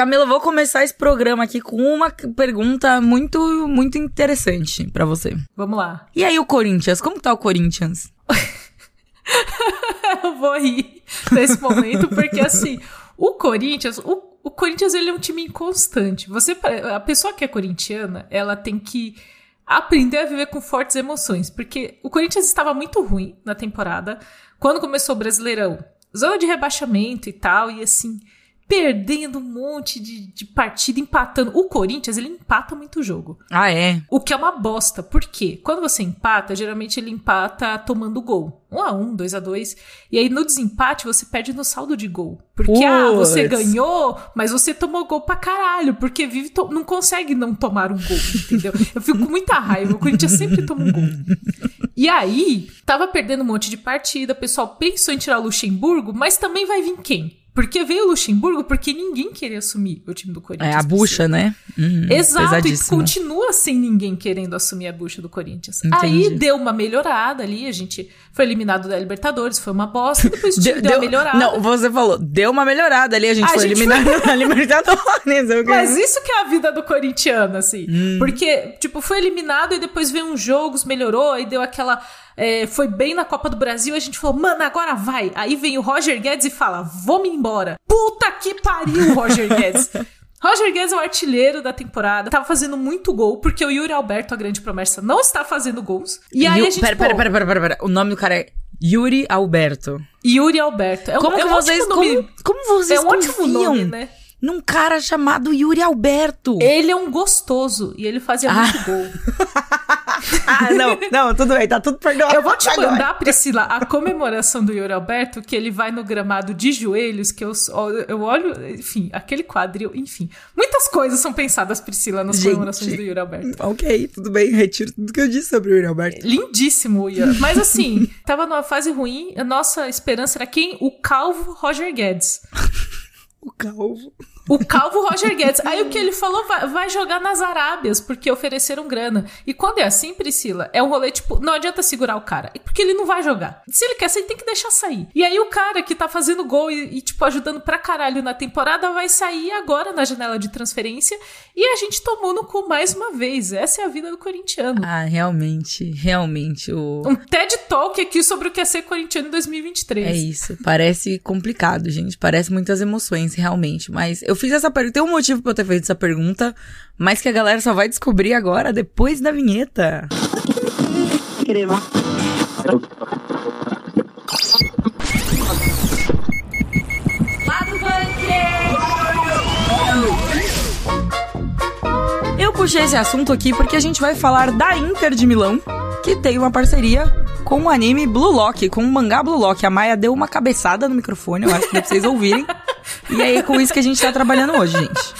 Camila, vou começar esse programa aqui com uma pergunta muito, muito interessante para você. Vamos lá. E aí, o Corinthians? Como tá o Corinthians? eu vou rir nesse momento, porque assim, o Corinthians, o, o Corinthians ele é um time inconstante. Você, a pessoa que é corintiana, ela tem que aprender a viver com fortes emoções, porque o Corinthians estava muito ruim na temporada quando começou o Brasileirão. Zona de rebaixamento e tal, e assim, perdendo um monte de, de partida, empatando. O Corinthians, ele empata muito jogo. Ah, é? O que é uma bosta. Por quê? Quando você empata, geralmente ele empata tomando gol. 1 a 1 2 a 2 E aí no desempate você perde no saldo de gol. Porque, ah, você ganhou, mas você tomou gol pra caralho. Porque vive não consegue não tomar um gol, entendeu? Eu fico com muita raiva. O Corinthians sempre toma um gol. E aí, tava perdendo um monte de partida, o pessoal pensou em tirar o Luxemburgo, mas também vai vir quem? Porque veio o Luxemburgo porque ninguém queria assumir o time do Corinthians. É a bucha, né? Uhum, Exato, e continua sem ninguém querendo assumir a bucha do Corinthians. Entendi. Aí deu uma melhorada ali, a gente foi eliminado da Libertadores, foi uma bosta, depois o time deu, deu, uma melhorada. Não, você falou, deu uma melhorada ali, a gente a foi gente eliminado foi... da Libertadores. Mas isso que é a vida do corintiano, assim. Hum. Porque, tipo, foi eliminado e depois veio uns jogos, melhorou, aí deu aquela é, foi bem na Copa do Brasil, a gente falou, mano, agora vai. Aí vem o Roger Guedes e fala, vamos embora. Puta que pariu, Roger Guedes. Roger Guedes é o artilheiro da temporada, tava fazendo muito gol, porque o Yuri Alberto, a grande promessa, não está fazendo gols. E aí a gente. Pera, pera, pera, pera, pera, pera. O nome do cara é Yuri Alberto. Yuri Alberto. É como é um vocês, como, como, vocês É um ótimo nome, né? num cara chamado Yuri Alberto. Ele é um gostoso e ele fazia ah. muito gol. ah, não, não, tudo bem, tá tudo perdoado. Eu vou te agora. mandar, Priscila, a comemoração do Yuri Alberto, que ele vai no gramado de joelhos, que eu, eu olho, enfim, aquele quadril, enfim. Muitas coisas são pensadas, Priscila, nas Gente, comemorações do Yuri Alberto. Ok, tudo bem, retiro tudo que eu disse sobre o Yuri Alberto. Lindíssimo, Yuri. Mas assim, tava numa fase ruim, a nossa esperança era quem? O calvo Roger Guedes. o calvo. O calvo Roger Guedes. Aí o que ele falou, vai, vai, jogar nas Arábias, porque ofereceram grana. E quando é assim, Priscila, é um rolê tipo, não adianta segurar o cara, porque ele não vai jogar. Se ele quer sair, tem que deixar sair. E aí o cara que tá fazendo gol e, e tipo, ajudando pra caralho na temporada vai sair agora na janela de transferência e a gente tomou no cu mais uma vez. Essa é a vida do corintiano. Ah, realmente, realmente. O... Um TED Talk aqui sobre o que é ser corintiano em 2023. É isso. Parece complicado, gente. Parece muitas emoções, realmente. Mas eu fiz essa pergunta. Tem um motivo pra eu ter feito essa pergunta, mas que a galera só vai descobrir agora, depois da vinheta. Crema. Eu puxei esse assunto aqui porque a gente vai falar da Inter de Milão, que tem uma parceria com o anime Blue Lock, com o mangá Blue Lock. A Maia deu uma cabeçada no microfone, eu acho que dá pra vocês ouvirem. E aí, é com isso que a gente tá trabalhando hoje, gente.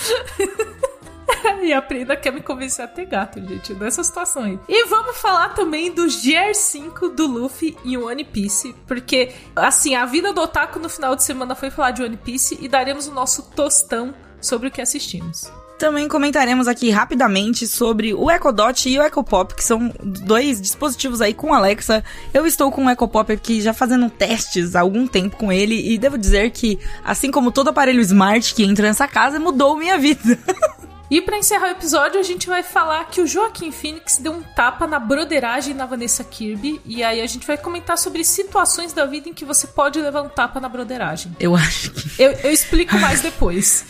e a Prenda quer me convencer a ter gato, gente, nessa situação aí. E vamos falar também do GR5 do Luffy em One Piece, porque, assim, a vida do Otaku no final de semana foi falar de One Piece e daremos o nosso tostão sobre o que assistimos. Também comentaremos aqui rapidamente sobre o EcoDot e o EcoPop, que são dois dispositivos aí com Alexa. Eu estou com o EcoPop aqui já fazendo testes há algum tempo com ele e devo dizer que, assim como todo aparelho smart que entra nessa casa, mudou minha vida. E para encerrar o episódio, a gente vai falar que o Joaquim Phoenix deu um tapa na broderagem na Vanessa Kirby. E aí a gente vai comentar sobre situações da vida em que você pode levar um tapa na broderagem. Eu acho que. Eu, eu explico mais depois.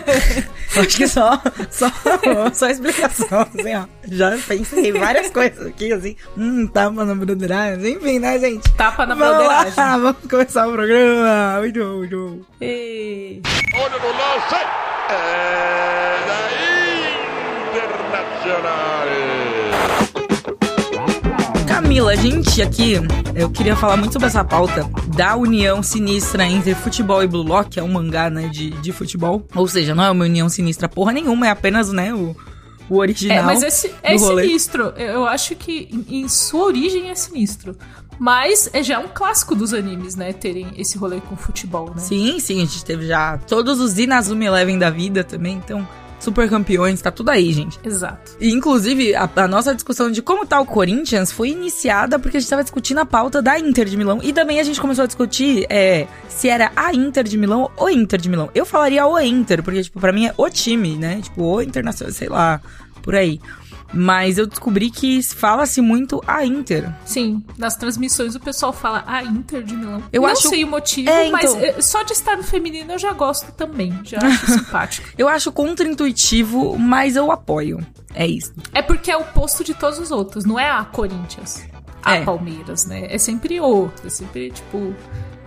acho que só, só, só explicação, assim, ó. Já pensei em várias coisas aqui, assim. Hum, tapa na broderagem. Enfim, né, gente? Tapa na vamos broderagem. Lá, vamos começar o programa. Muito bom, muito bom. E... Olha no lance! É... Camila, gente, aqui eu queria falar muito sobre essa pauta da união sinistra entre futebol e Blue Lock, que é um mangá, né, de, de futebol. Ou seja, não é uma união sinistra porra nenhuma, é apenas, né, o, o original. É, mas esse é sinistro. Eu acho que em, em sua origem é sinistro. Mas é já um clássico dos animes, né? Terem esse rolê com futebol, né? Sim, sim. A gente teve já todos os Inazuma Eleven da vida também. Então, super campeões, tá tudo aí, gente. Exato. E, inclusive, a, a nossa discussão de como tá o Corinthians foi iniciada porque a gente tava discutindo a pauta da Inter de Milão. E também a gente começou a discutir é, se era a Inter de Milão ou Inter de Milão. Eu falaria o Inter, porque, tipo, pra mim é o time, né? Tipo, o Internacional, sei lá, por aí. Mas eu descobri que fala-se muito a Inter. Sim, nas transmissões o pessoal fala a Inter de Milão. Eu não acho- sei o motivo, É, mas então- eh, só de estar no feminino eu já gosto também. Já acho simpático. Eu acho contra-intuitivo, mas eu apoio. É isso. É porque é o posto de todos os outros, não é a Corinthians, a É. Palmeiras, né? É sempre o, é sempre tipo,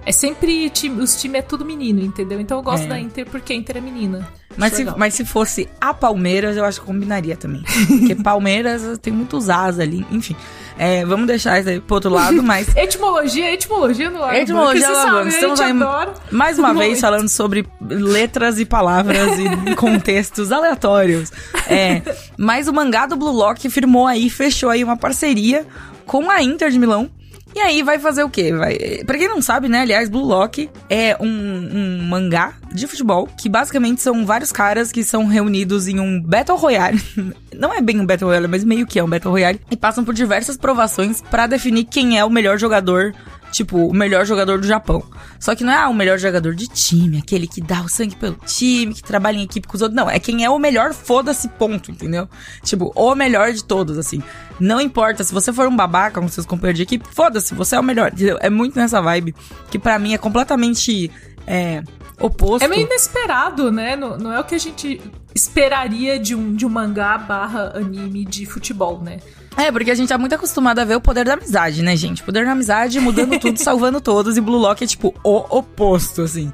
é sempre time, os times é tudo menino, entendeu? Então eu gosto É. da Inter porque a Inter é menina. Mas se, mas se fosse a Palmeiras, eu acho que combinaria também. Porque Palmeiras tem muitos as ali. Enfim, é, vamos deixar isso aí pro outro lado, mas Etimologia, etimologia no ar. Etimologia no ar, estamos aí- mais uma vez falando sobre letras e palavras e contextos aleatórios. É, mas o mangá do Blue Lock firmou aí, fechou aí uma parceria com a Inter de Milão. E aí vai fazer o quê? Vai... Pra quem não sabe, né? Aliás, Blue Lock é um, um mangá de futebol que basicamente são vários caras que são reunidos em um Battle Royale. Não é bem um Battle Royale, mas meio que é um Battle Royale. E passam por diversas provações pra definir quem é o melhor jogador tipo, o melhor jogador do Japão. Só que não é ah, o melhor jogador de time, aquele que dá o sangue pelo time, que trabalha em equipe com os outros. Não, é quem é o melhor, foda-se, ponto, entendeu? Tipo, o melhor de todos, assim. Não importa, se você for um babaca com seus companheiros de equipe, foda-se, você é o melhor, entendeu? É muito nessa vibe, que pra mim é completamente é, oposto. É meio inesperado, né? Não, não é o que a gente esperaria de um, de um mangá barra anime de futebol, né? É, porque a gente tá muito acostumado a ver o poder da amizade, né, gente? O poder da amizade mudando tudo, salvando todos, e Blue Lock é tipo o oposto, assim.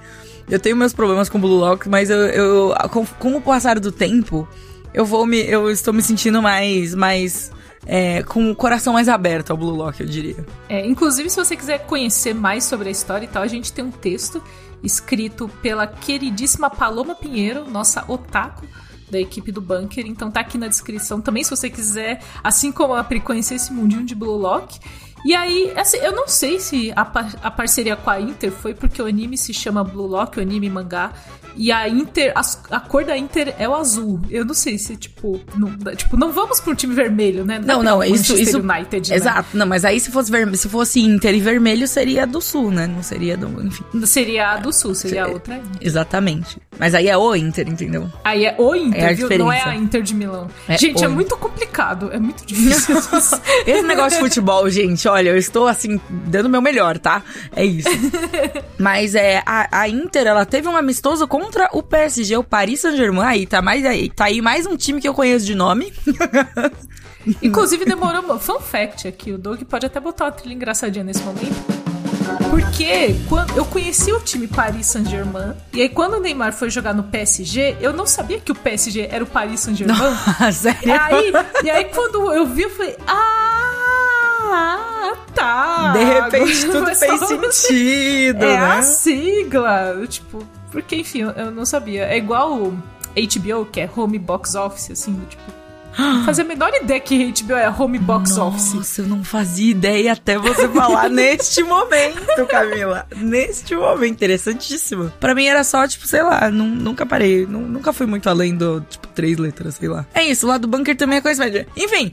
Eu tenho meus problemas com Blue Lock, mas eu, eu com, com o passar do tempo, eu vou me. Eu estou me sentindo mais. mais é, com o coração mais aberto ao Blue Lock, eu diria. É, inclusive, se você quiser conhecer mais sobre a história e tal, a gente tem um texto escrito pela queridíssima Paloma Pinheiro, nossa otaku da equipe do Bunker. Então tá aqui na descrição também, se você quiser, assim como a Pri, conhecer esse mundinho de Blue Lock. E aí, assim, eu não sei se a, par- a parceria com a Inter foi porque o anime se chama Blue Lock, o anime mangá, e a Inter, as- a, cor da Inter é o azul. Eu não sei se, tipo, não, tipo, não vamos pro time vermelho, né? Não, não, pro isso. Isso United, né? Exato, não, mas aí se fosse, se fosse Inter e vermelho, seria do sul, né? Não seria do. Enfim. Seria a do Sul, seria a outra Inter. Exatamente. Mas aí é o Inter, entendeu? Aí é o Inter, É viu? Não é a Inter de Milão. É gente, é Inter. muito complicado, é muito difícil. Esse negócio de futebol, gente, olha, eu estou assim, dando o meu melhor, tá? É isso. Mas é, a, a Inter, ela teve um amistoso contra o PSG, o Paris Saint-Germain. Aí tá, mais, aí tá aí mais um time que eu conheço de nome. Inclusive, demorou. Fun fact aqui: o Doug pode até botar uma trilha engraçadinha nesse momento. Porque quando eu conheci o time Paris Saint-Germain, e aí quando o Neymar foi jogar no PSG, eu não sabia que o PSG era o Paris Saint-Germain. Sério? Aí, e aí quando eu vi, eu falei, ah, tá. De repente tudo fez só- sentido, É né? a sigla. Tipo, porque enfim, eu- não sabia. É igual HBO, que é Home Box Office, assim, do tipo. não Fazia a menor ideia que HBO é Home Box Office. Nossa, eu não fazia ideia até você falar neste momento, Camila. Neste momento, interessantíssimo. Pra mim era só, tipo, sei lá, nu- nunca parei, nu- nunca fui muito além do, tipo, três letras, sei lá. É isso, lá do bunker também é coisa média. Enfim,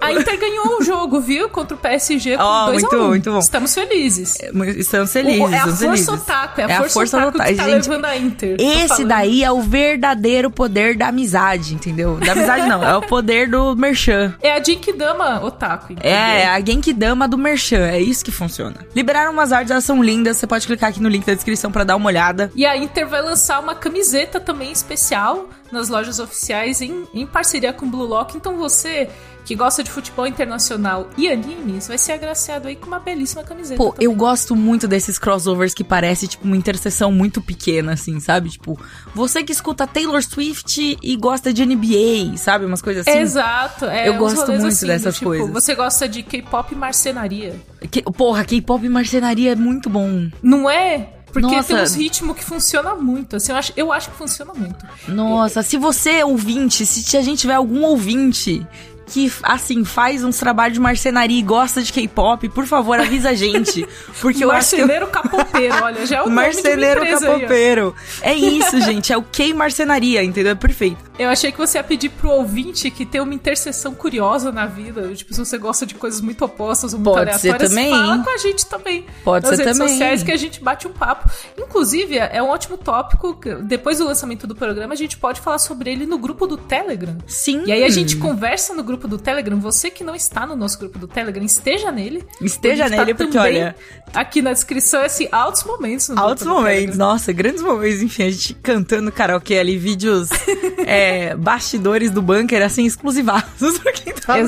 A Inter ganhou o jogo, viu? Contra o PSG com 2 muito a 1. bom, muito bom. Estamos felizes. é, estamos felizes, O- é a estamos força felizes. otaku, é a força, otaku otaku. que tá Gente, levando a Inter. Esse daí é o verdadeiro poder da amizade, entendeu? Da amizade não, é o poder do merchan. É a Jinkidama otaku, entendeu? É, a Genkidama do Merchan, é isso que funciona. Liberaram umas artes, elas são lindas, você pode clicar aqui no link da descrição pra dar uma olhada. E a Inter vai lançar uma camiseta também especial nas lojas oficiais em, em parceria com o Blue Lock. Então você que gosta de futebol internacional e animes vai ser agraciado aí com uma belíssima camiseta. Pô, também. eu gosto muito desses crossovers que parece, tipo, uma interseção muito pequena, assim, sabe? Tipo, você que escuta Taylor Swift e gosta de NBA, sabe? Umas coisas assim. Exato, é, Eu gosto muito assim, dessas tipo, coisas. Você gosta de K-pop e marcenaria. Que- porra, K-pop e marcenaria é muito bom. Não é? Porque Nossa. tem uns ritmos que funciona muito. Assim, eu acho, eu acho que funciona muito. Nossa, se você é ouvinte, se a gente tiver algum ouvinte que, assim, faz uns trabalhos de marcenaria e gosta de K-pop, por favor, avisa a gente. Porque eu acho que... eu- Marceneiro capopeiro, olha, já é o Marceneiro empresa aí, capopeiro. É isso, gente. É o K Marcenaria, entendeu? É perfeito. Eu achei que você ia pedir pro ouvinte que tem uma interseção curiosa na vida. Tipo, se você gosta de coisas muito opostas ou muito Pode ser aleatórias, também. fala com a gente também. Pode nas ser redes também. sociais que a gente bate um papo. Inclusive, é um ótimo tópico. Depois do lançamento do programa, a gente pode falar sobre ele no grupo do Telegram. Sim. E aí a gente conversa no grupo do Telegram. Você que não está no nosso grupo do Telegram, esteja nele. Esteja nele, porque, também olha- Aqui na descrição, esse altos momentos. No Altos grupo do momentos, nossa, grandes momentos, enfim, a gente cantando karaokê ali, vídeos é, bastidores do bunker, assim, exclusivaços pra quem tá.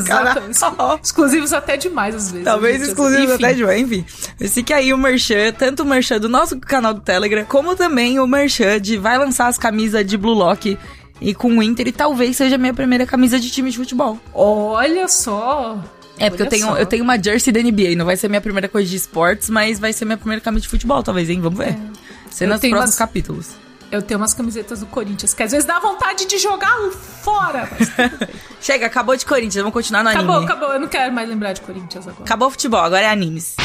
Exclusivos até demais, às vezes. Talvez gente. exclusivos até de enfim. Fique aí o merchan, tanto o merchan do nosso canal do Telegram, como também o merchan de vai lançar as camisas de Blue Lock e com o Inter, e talvez seja a minha primeira camisa de time de futebol. Olha só. É, porque eu tenho, só. eu tenho uma jersey da NBA, não vai ser minha primeira coisa de esportes, mas vai ser minha primeira camisa de futebol, talvez, hein? Vamos ver. É. Tenho próximos umas- capítulos. Eu tenho umas camisetas do Corinthians, que às vezes dá vontade de jogar fora. mas Chega, acabou de Corinthians, vamos continuar no acabou, anime. acabou. Eu não quero mais lembrar de Corinthians agora. Acabou o futebol, agora é animes.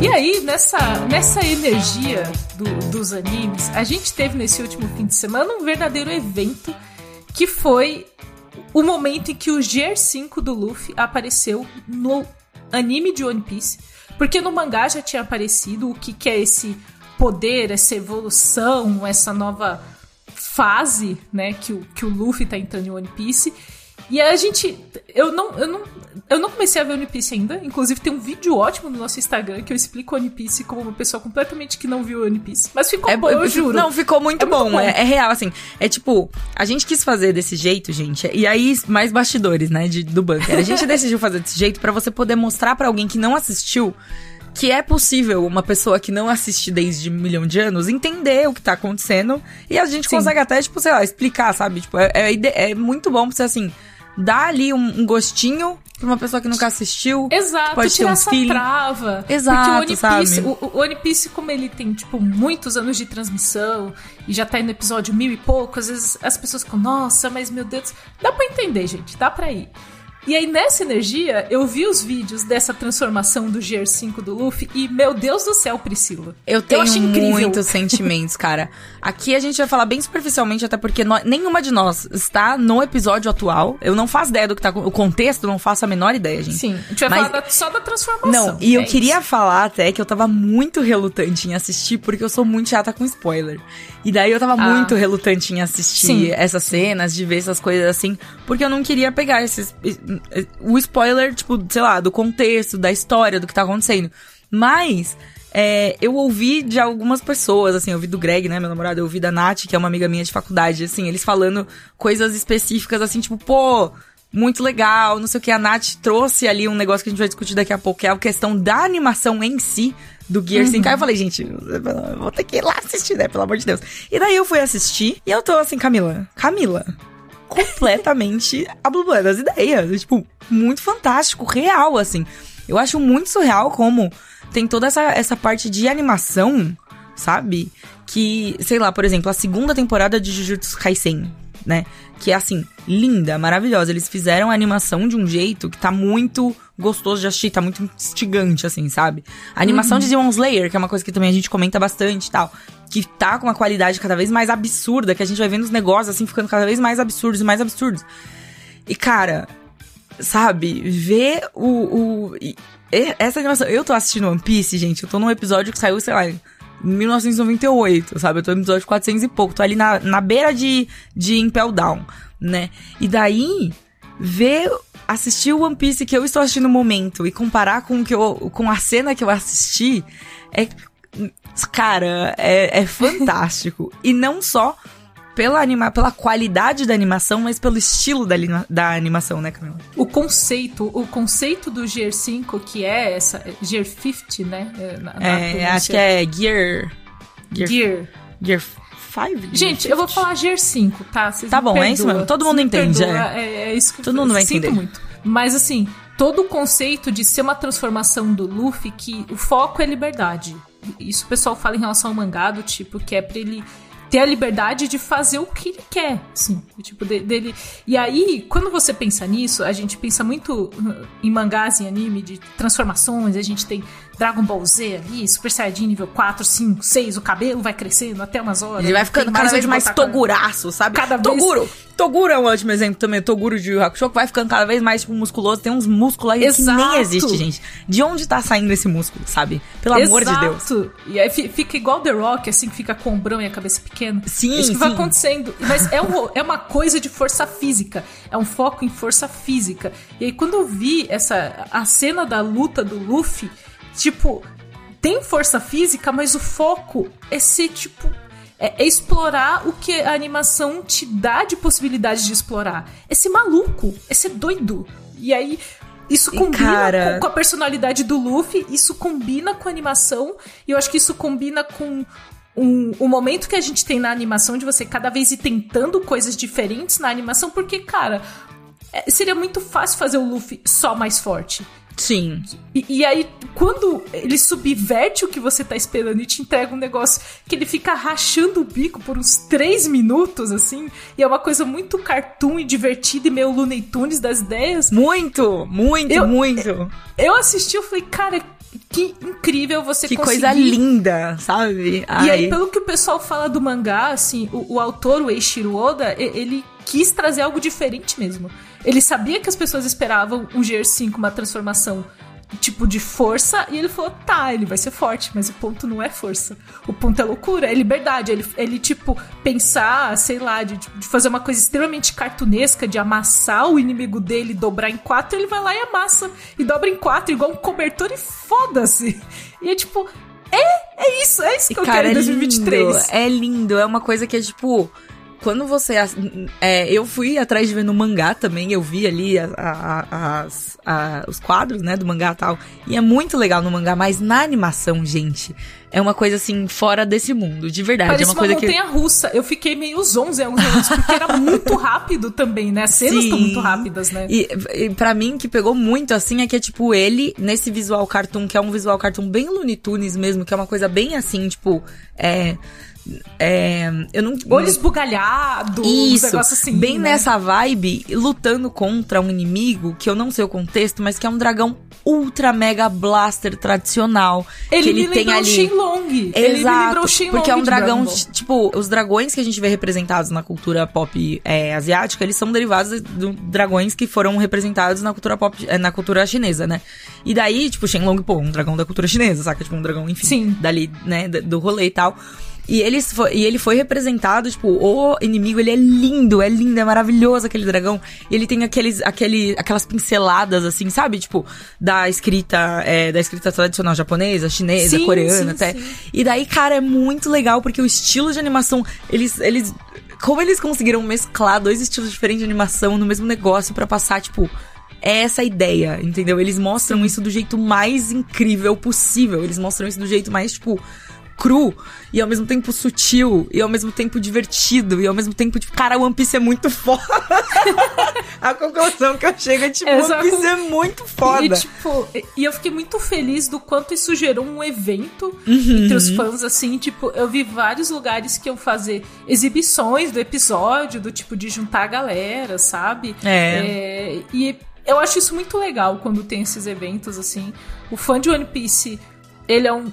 E aí, nessa, nessa energia do- dos animes, a gente teve nesse último fim de semana um verdadeiro evento que foi o momento em que o GR5 do Luffy apareceu no anime de One Piece. Porque no mangá já tinha aparecido o que, que é esse poder, essa evolução, essa nova fase, né, que o, que o Luffy tá entrando em One Piece. E a gente. Eu não, eu, não, eu não comecei a ver One Piece ainda. Inclusive, tem um vídeo ótimo no nosso Instagram que eu explico One Piece como uma pessoa completamente que não viu One Piece. Mas ficou bom, eu juro. Não, ficou muito É muito bom. bom. É, é real, assim. É tipo, a gente quis fazer desse jeito, gente. E aí, mais bastidores, né, de, do bunker. A gente decidiu fazer desse jeito pra você poder mostrar pra alguém que não assistiu que é possível uma pessoa que não assiste desde um milhão de anos entender o que tá acontecendo. E a gente Sim. consegue até, tipo, sei lá, explicar, sabe? Tipo, é, é, é muito bom pra você, assim, dar ali um, um gostinho pra uma pessoa que nunca assistiu. Exato, Pode ter tirar um essa feeling. trava. Exato, Porque o One Piece, o, o One Piece, como ele tem, tipo, muitos anos de transmissão e já tá no episódio mil e pouco, às vezes as pessoas ficam, nossa, mas meu Deus. Dá pra entender, gente, dá pra ir. E aí, nessa energia, eu vi os vídeos dessa transformação do GR5 do Luffy e, meu Deus do céu, Priscila. Eu tenho incrível. muitos sentimentos, cara. Aqui a gente vai falar bem superficialmente, até porque nó- nenhuma de nós está no episódio atual. Eu não faço ideia do que tá. O contexto, não faço a menor ideia, gente. Sim, a gente vai Mas- falar da- só da transformação. Não, e eu é queria isso. falar até que eu tava muito relutante em assistir, porque eu sou muito chata com spoiler. E daí eu tava Ah. muito relutante em assistir Sim. essas cenas, de ver essas coisas assim, porque eu não queria pegar esses, o spoiler, tipo, sei lá, do contexto, da história, do que tá acontecendo. Mas. é, eu ouvi de algumas pessoas, assim, eu ouvi do Greg, né, meu namorado, eu ouvi da Nath, que é uma amiga minha de faculdade, assim, eles falando coisas específicas, assim, tipo, pô, muito legal, não sei o que. A Nath trouxe ali um negócio que a gente vai discutir daqui a pouco, que é a questão da animação em si do Gear 5. Aí eu falei, gente, eu vou ter que ir lá assistir, né? Pelo amor de Deus. E daí eu fui assistir e eu tô assim, Camila, Camila, completamente a Blue das ideias. Tipo, muito fantástico, real, assim. Eu acho muito surreal como tem toda essa, essa parte de animação, sabe? Que, sei lá, por exemplo, a segunda temporada de Jujutsu Kaisen, né? Que é assim, linda, maravilhosa. Eles fizeram a animação de um jeito que tá muito gostoso de assistir, tá muito instigante, assim, sabe? A animação de Demon Slayer, que é uma coisa que também a gente comenta bastante e tal, que tá com uma qualidade cada vez mais absurda, que a gente vai vendo os negócios assim ficando cada vez mais absurdos e mais absurdos. E cara, sabe, ver o, o e- essa animação, eu tô assistindo One Piece, gente, eu tô num episódio que saiu, sei lá, em 1998, sabe? Eu tô no episódio 400 e pouco, tô ali na, na beira de, de Impel Down, né? E daí, ver, assistir o One Piece que eu estou assistindo no momento e comparar com, que eu, com a cena que eu assisti, é. Cara, é, é fantástico. e não só pela, anima pela qualidade da animação, mas pelo estilo da, da animação, né, Camila? O conceito, o conceito do Gear 5, que é essa. Gear 50, né? é, na- na É, acho que é Gear. Gear. Gear. Gear 5? Gente, eu vou falar Gear 5, tá? Vocês Tá bom, é isso mesmo. Todo mundo entende, perdoam, é. é isso que Todo mundo vai sinto entender. muito. Mas assim, todo o conceito de ser uma transformação do Luffy, que o foco é liberdade. Isso o pessoal fala em relação ao mangá, do tipo, que é pra ele ter a liberdade de fazer o que ele quer, o tipo de- dele. E aí, quando você pensa nisso, a gente pensa muito uh, em mangás e anime de transformações, a gente tem Dragon Ball Z ali, Super Saiyajin nível 4, 5, 6, o cabelo vai crescendo até umas horas. Ele vai ficando cada vez mais toguraço, sabe? Cada Toguro. vez... Toguro é um ótimo exemplo também. Toguro de Yu Hakusho que vai ficando cada vez mais tipo, musculoso. Tem uns músculos aí Exato. que nem existe, gente. De onde tá saindo esse músculo, sabe? Pelo amor de Deus. Exato. E aí fi- fica igual The Rock, assim, que fica com o ombrão e a cabeça pequena. Sim, Isso que vai sim. acontecendo. Mas é, um, é uma coisa de força física. É um foco em força física. E aí, quando eu vi essa a cena da luta do Luffy, tipo, tem força física, mas o foco é ser, tipo. É, é explorar o que a animação te dá de possibilidade de explorar. É ser maluco, é ser doido. E aí, isso combina cara- com, com a personalidade do Luffy, isso combina com a animação, e eu acho que isso combina com um, o momento que a gente tem na animação de você cada vez ir tentando coisas diferentes na animação, porque, cara, é, seria muito fácil fazer o Luffy só mais forte. Sim. E, e aí, quando ele subverte o que você tá esperando e te entrega um negócio que ele fica rachando o bico por uns três minutos, assim, e é uma coisa muito cartoon e divertida e meio Looney Tunes das ideias, Muito, muito, Eu- muito. eu assisti e falei, cara, que incrível você Que conseguir... coisa linda, sabe? E aí, Ai. pelo que o pessoal fala do mangá, assim, o, o autor, o Eiichiro Oda, ele quis trazer algo diferente mesmo. Ele sabia que as pessoas esperavam um GR5, uma transformação tipo de força, e ele falou, tá, ele vai ser forte, mas o ponto não é força. O ponto é loucura, é liberdade. Ele, ele tipo, pensar, sei lá, de, de fazer uma coisa extremamente cartunesca, de amassar o inimigo dele, dobrar em quatro, ele vai lá e amassa, e dobra em quatro, igual um cobertor, e foda-se. E é tipo, é, é isso, é isso que eu Cara, quero em é 2023. lindo, é lindo, é uma coisa que é tipo. Quando você. É, eu fui atrás de ver no mangá também, eu vi ali a- a- a- os quadros, né, do mangá e tal. E é muito legal no mangá, mas na animação, gente, é uma coisa assim, fora desse mundo, de verdade. Parece é uma uma coisa que. montanha russa. Eu fiquei meio zonza em alguns momentos, porque era muito rápido também, né? As cenas estão muito rápidas, né? E, e pra mim, que pegou muito, assim, é que é tipo ele, nesse visual cartoon, que é um visual cartoon bem Looney Tunes mesmo, que é uma coisa bem assim, tipo, é. É. Eu não. Olho esbugalhado, Isso, negócios assim. bem né? nessa vibe, lutando contra um inimigo que eu não sei o contexto, mas que é um dragão ultra mega blaster tradicional. Ele que ele me tem lembrou o ali. Shenlong. Ele me Exato, lembrou o Shenlong porque é um dragão, tipo, os dragões que a gente vê representados na cultura pop é, asiática, eles são derivados de dragões que foram representados na cultura pop, é, na cultura chinesa, né? E daí, tipo, Shenlong, pô, um dragão da cultura chinesa, saca? Tipo, um dragão, enfim, Sim. dali, né, do rolê e tal. E, eles fo- e ele foi representado, tipo, o inimigo, ele é lindo, é lindo, é maravilhoso aquele dragão. E ele tem aqueles, aquele, aquelas pinceladas, assim, sabe? Tipo, da escrita, é, da escrita tradicional japonesa, chinesa, Sim, coreana sim, até. sim. E daí, cara, é muito legal, porque o estilo de animação, eles, eles, como eles conseguiram mesclar dois estilos diferentes de animação no mesmo negócio pra passar, tipo, é essa a ideia, entendeu? Eles mostram isso do jeito mais incrível possível. Eles mostram isso do jeito mais, tipo, cru e ao mesmo tempo sutil e ao mesmo tempo divertido e ao mesmo tempo, tipo, cara, One Piece é muito foda. a conclusão que eu chego é, tipo, Essa One Piece é muito foda. E, tipo, e- e eu fiquei muito feliz do quanto isso gerou um evento Uhum. entre os fãs, assim, tipo, eu vi vários lugares que iam fazer exibições do episódio, do tipo, de juntar a galera, sabe? É. É, e eu acho isso muito legal quando tem esses eventos, assim. O fã de One Piece, ele é um.